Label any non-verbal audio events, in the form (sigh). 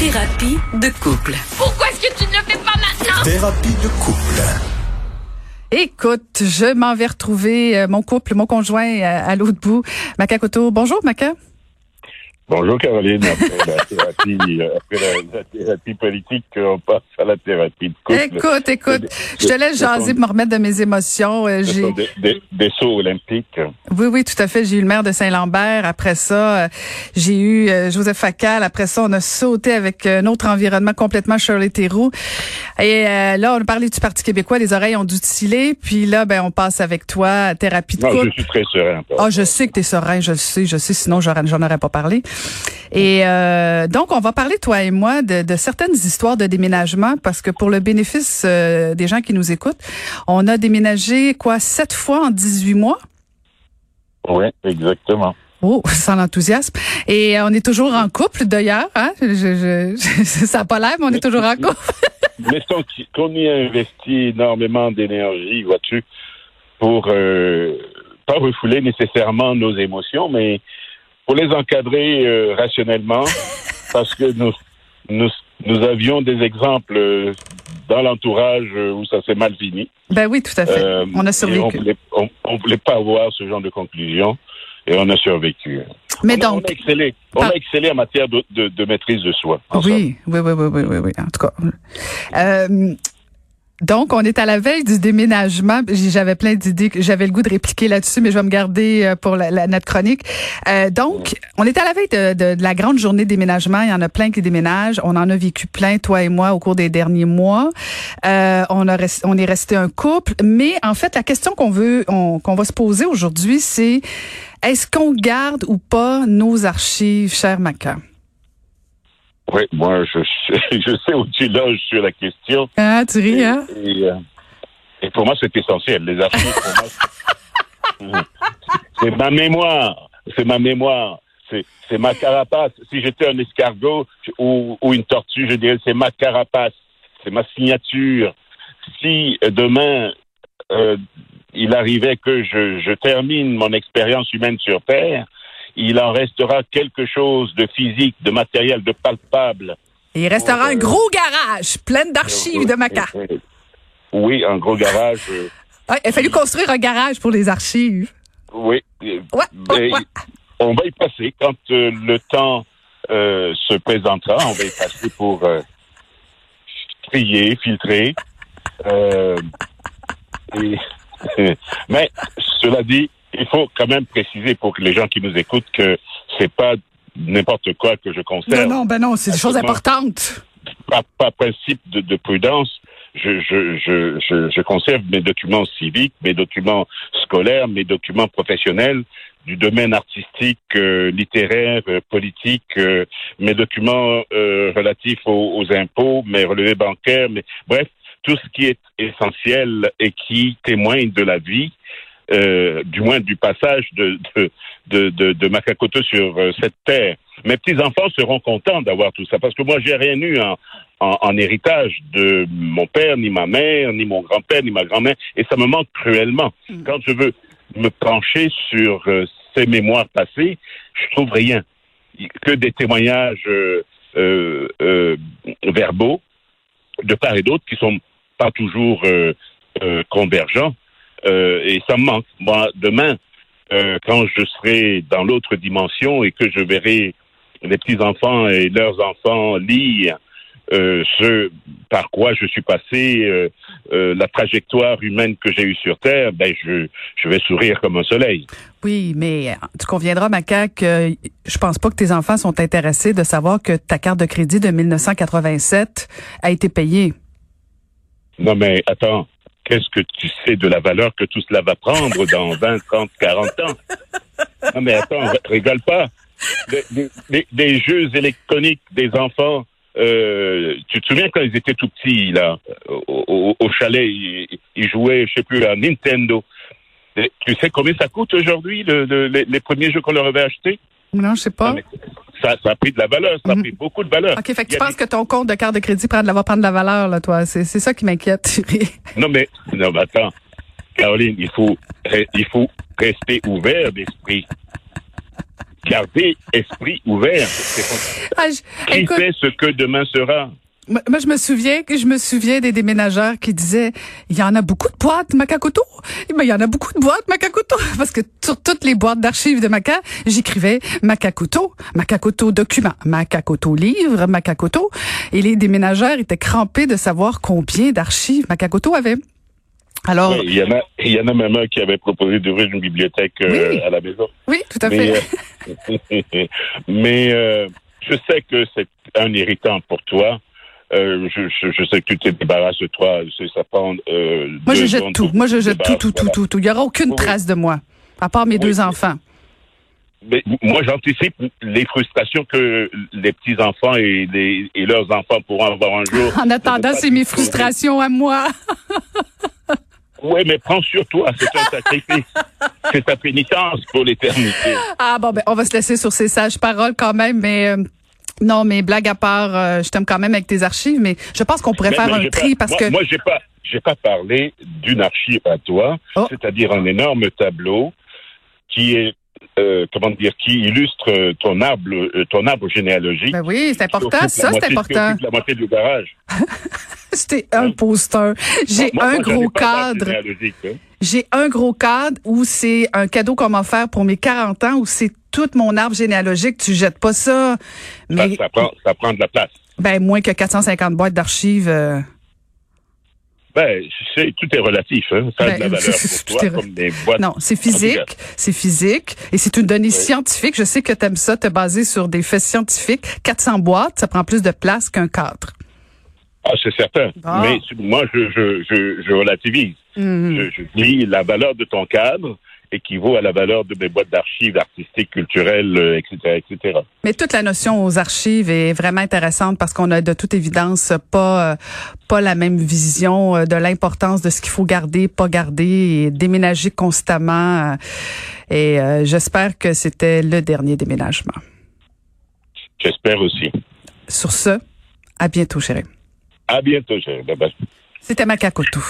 Thérapie de couple. Pourquoi est-ce que tu ne le fais pas maintenant? Thérapie de couple. Écoute, je m'en vais retrouver euh, mon couple, mon conjoint euh, à l'autre bout. Maca Koto. Bonjour, Maca. Bonjour Caroline, après la thérapie, euh, après la, la thérapie politique, on passe à la thérapie de couple. Écoute, écoute, je te laisse jaser pour me remettre de mes émotions. Euh, J'ai, des, des- des sauts olympiques. oui, oui, tout à fait. J'ai eu le maire de Saint-Lambert. Après ça, euh, j'ai eu Joseph Facal. Après ça, on a sauté avec un autre environnement complètement Shirley Theroux. Et euh, là, on a parlé du Parti québécois. Les oreilles ont dû tiler. Puis là, ben, on passe avec toi à thérapie de Non, couple. je suis très serein. Ah, je sais que t'es serein, je le sais, je sais, sinon j'aurais- j'en aurais pas parlé. Et euh, donc, on va parler, toi et moi, de, de certaines histoires de déménagement, parce que pour le bénéfice euh, des gens qui nous écoutent, on a déménagé, quoi, sept fois en 18 mois? Oui, exactement. Oh, sans l'enthousiasme. Et on est toujours en couple, d'ailleurs. Hein? Je, je, je- (laughs) ça n'a pas l'air, mais on est toujours en couple. (laughs) Mais qu'on y a investi énormément d'énergie, vois-tu, pour euh, pas refouler nécessairement nos émotions, mais pour les encadrer euh, rationnellement, (laughs) parce que nous, nous, nous avions des exemples euh, dans l'entourage euh, où ça s'est mal fini. Ben oui, tout à fait. Euh, on a survécu. on, on voulait pas avoir ce genre de conclusion et on a survécu. Mais on, a- donc, on a excellé. On a excellé en matière de, de, de maîtrise de soi. en. Oui, oui, oui, oui, oui, oui, oui, en tout cas. Euh, donc, on est à la veille du déménagement. J'avais plein d'idées, j'avais le goût de répliquer là-dessus, mais je vais me garder euh, pour la, la- notre chronique. Euh, donc, on est à la veille de, de- de la grande journée de déménagement. Il y en a plein qui déménagent. On en a vécu plein, toi et moi, au cours des derniers mois. Euh, on, a on est resté un couple. Mais en fait, la question qu'on veut, on- qu'on va se poser aujourd'hui, c'est est-ce qu'on garde ou pas nos archives, cher Maca? Oui, moi, je, sais- (laughs) je sais où tu loges sur la question. Ah, tu ris, hein? Et, euh, et pour moi, c'est essentiel. Les archives, pour moi, (laughs) c'est- ma mémoire. C'est ma mémoire. C'est c'est ma carapace. Si j'étais un escargot ou, ou une tortue, je dirais c'est ma carapace. C'est ma signature. Si euh, demain, euh, il arrivait que je, je termine mon expérience humaine sur Terre, il en restera quelque chose de physique, de matériel, de palpable. Et il restera un Euh, gros garage plein d'archives de Maca. Oui, un gros garage. euh, (laughs) Ouais, il a fallu construire un garage pour les archives. Oui. euh, Ouais, ouais, mais ouais. On va y passer quand euh, le temps euh, se présentera. On va y passer pour trier, filtrer. Et- (laughs) mais cela dit, il faut quand même préciser pour les gens qui nous écoutent que c'est pas n'importe quoi que je Non, conserve. non, ben non, c'est des choses importantes. par, par principe de, de prudence, je, je, je, je, je conserve mes documents civiques, mes documents scolaires, mes documents professionnels du domaine artistique, euh, littéraire, euh, politique, euh, mes documents relatifs aux, aux impôts, mes relevés bancaires, mais bref, tout ce qui est essentiel et qui témoigne de la vie, euh, du moins du passage de, de, de, de, de Makakoto sur euh, cette terre. Mes petits-enfants seront contents d'avoir tout ça, parce que moi, j'ai rien eu en, en, en héritage de mon père, ni ma mère, ni mon grand-père, ni ma grand-mère, et ça me manque cruellement. Quand je veux me pencher sur euh, ces mémoires passées, je trouve rien que des témoignages euh, euh, verbaux de part et d'autre qui sont pas toujours convergents, euh, et ça me manque. Moi, demain, euh, quand je serai dans l'autre dimension et que je verrai les petits-enfants et leurs enfants lire euh, ce par quoi je suis passé, la trajectoire humaine que j'ai eue sur Terre, ben je, je vais sourire comme un soleil. Oui, mais tu conviendras, Maca, que je pense pas que tes enfants sont intéressés de savoir que ta carte de crédit de 1987 a été payée. Non mais attends, qu'est-ce que tu sais de la valeur que tout cela va prendre dans 20, 30, 40 ans? Non mais attends, rigole pas. Des, des- des- des jeux électroniques des enfants, euh, tu te souviens quand ils étaient tout petits, là, au, au- au chalet, ils, ils jouaient, je sais plus, à Nintendo. Et tu sais combien ça coûte aujourd'hui, le- le- les, les premiers jeux qu'on leur avait achetés? Non, je sais pas. Non, mais ça, ça a pris de la valeur, ça a Mhm. pris beaucoup de valeur. OK, fait que tu penses que ton compte de carte de crédit prend de la, va prendre de la valeur, là, toi? C'est c'est ça qui m'inquiète. Non, mais, non, mais attends. Caroline, il faut, il faut rester ouvert d'esprit. garder esprit ouvert. Ah, je- Qui écoute, sait ce que demain sera? Moi, je me souviens que je me souviens des déménageurs qui disaient il y en a beaucoup de boîtes Macacoto. Eh ben, il y en a beaucoup de boîtes Macacoto (laughs) parce que sur toutes les boîtes d'archives de Maca, j'écrivais Macacoto, Macacoto document, Macacoto livre, Macacoto et les déménageurs étaient crampés de savoir combien d'archives Macacoto avait. Alors il y en a, il y en a même un qui avait proposé d'ouvrir une bibliothèque euh, Oui. à la maison. oui, tout à Mais, fait. euh, (laughs) mais euh, je sais que c'est un irritant pour toi. Euh, je, je, je sais que tu te débarrasses de toi. Ça prend. Euh, Moi, je jette tout. Moi, je te jette tout, tout, tout, voilà. tout, tout. Il y aura aucune Oui. trace de moi, à part mes Oui. deux enfants. Mais moi, j'anticipe les frustrations que les petits enfants et, les, et leurs enfants pourront avoir un jour. (laughs) En attendant, c'est mes frustrations à moi. (laughs) Oui, mais prends sur toi. C'est un sacrifice. c'est ta pénitence pour l'éternité. Ah bon, ben on va se laisser sur ces sages paroles quand même, mais euh, non, mais blague à part, euh, je t'aime quand même avec tes archives, mais je pense qu'on pourrait Mais- faire mais un tri pas- parce moi, que moi j'ai pas j'ai pas parlé d'une archive à toi, Oh. c'est-à-dire un énorme tableau qui est euh, comment dire qui illustre euh, ton arbre euh, ton arbre généalogique. ben oui, c'est important, ça c'est important. la moitié du garage. (laughs) C'était un poster. J'ai un moi, gros cadre. généalogique, hein. J'ai un gros cadre où c'est un cadeau qu'on m'a offert pour mes 40 ans où c'est tout mon arbre généalogique. Tu jettes pas ça, mais ça prend ça prend de la place. ben moins que 450 boîtes d'archives. euh, Ben, c'est tout est relatif. Hein. Ça a de la Ben, valeur c'est- (laughs) pour toi comme des boîtes. Non, c'est physique, c'est physique et c'est une donnée scientifique. Je sais que tu aimes ça, te baser sur des faits scientifiques. 400 boîtes, ça prend plus de place qu'un cadre. Ah, c'est certain. Bon. Mais moi, je, je, je, je relativise. Mhm. Je, je dis la valeur de ton cadre équivaut à la valeur de mes boîtes d'archives artistiques, culturelles, euh, etc., etc. Mais toute la notion aux archives est vraiment intéressante parce qu'on a de toute évidence pas euh, pas la même vision euh, de l'importance de ce qu'il faut garder, pas garder et déménager constamment. Et euh, j'espère que c'était le dernier déménagement. J'espère aussi. Sur ce, à bientôt, chérie. À bientôt, chérie. Bye bye. C'était Macacotou.